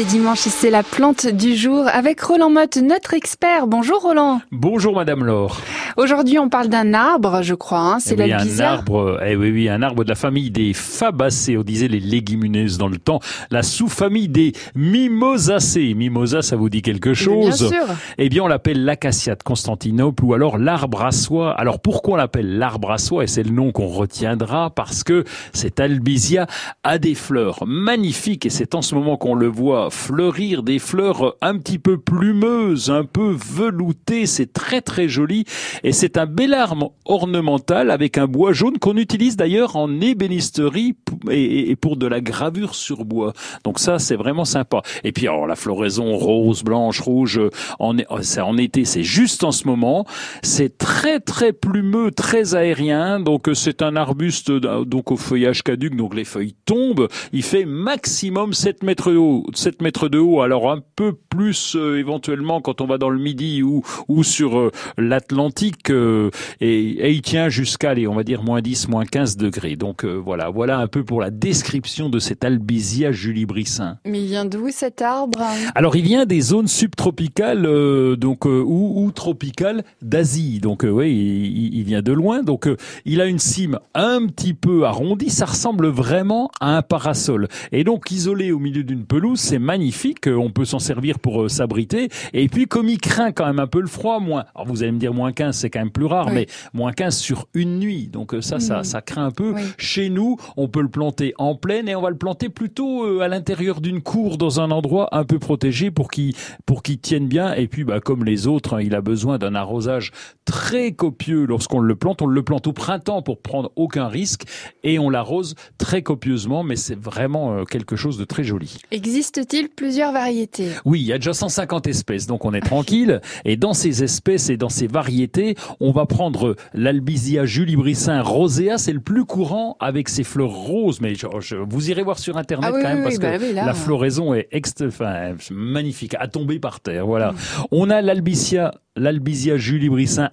c'est dimanche et c'est la plante du jour avec Roland Motte, notre expert. Bonjour Roland. Bonjour Madame Laure. Aujourd'hui, on parle d'un arbre, je crois. Hein, c'est eh oui, un arbre, eh oui, oui, un arbre de la famille des Fabacées. On disait les légumineuses dans le temps. La sous-famille des Mimosacées. Mimosa, ça vous dit quelque Bien chose sûr. Eh bien, on l'appelle l'acacia de Constantinople ou alors l'arbre à soie. Alors, pourquoi on l'appelle l'arbre à soie Et c'est le nom qu'on retiendra? Parce que cet albizia a des fleurs magnifiques et c'est en ce moment qu'on le voit fleurir des fleurs un petit peu plumeuses, un peu veloutées. C'est très très joli et c'est un bel arbre ornemental avec un bois jaune qu'on utilise d'ailleurs en ébénisterie et pour de la gravure sur bois. Donc ça, c'est vraiment sympa. Et puis alors la floraison rose, blanche, rouge, euh, en, c'est en été, c'est juste en ce moment. C'est très très plumeux, très aérien. Donc euh, c'est un arbuste euh, donc au feuillage caduc, donc les feuilles tombent. Il fait maximum 7 mètres haut. 7 mètres de haut, alors un peu plus euh, éventuellement quand on va dans le midi ou, ou sur euh, l'Atlantique. euh, et, et il tient jusqu'à, allez, on va dire, moins 10, moins 15 degrés. Donc voilà, voilà un peu pour la description de cet albizia julibrissin. Mais il vient d'où cet arbre? Alors il vient des zones subtropicales donc ou, ou tropicales d'Asie. Donc oui, il, il vient de loin. Donc il a une cime un petit peu arrondie, ça ressemble vraiment à un parasol. Et donc isolé au milieu d'une pelouse, c'est magnifique, euh, on peut s'en servir pour euh, s'abriter et puis comme il craint quand même un peu le froid, moins alors vous allez me dire moins 15, c'est quand même plus rare Oui. mais moins 15 sur une nuit. Donc euh, ça ça Mhm. ça craint un peu. Oui. Chez nous, on peut le planter en plaine et on va le planter plutôt euh, à l'intérieur d'une cour dans un endroit un peu protégé pour qu'il pour qu'il tienne bien. Et puis, bah, comme les autres, hein, il a besoin d'un arrosage très copieux lorsqu'on le plante. On le plante au printemps pour prendre aucun risque et on l'arrose très copieusement, mais c'est vraiment euh, quelque chose de très joli. Existe-t-il plusieurs variétés? Oui, il y a déjà 150 espèces, donc on est tranquille. Et dans ces espèces et dans ces variétés, on va prendre l'Albizia julibrissin rosea, c'est le plus courant avec ses fleurs roses. Mais je- je- vous irez voir sur internet Ah oui, quand même oui, parce oui, que bah là. la floraison est ext- enfin, magnifique, à tomber par terre. Voilà. On a l'Albizia l'Albizia julibrissin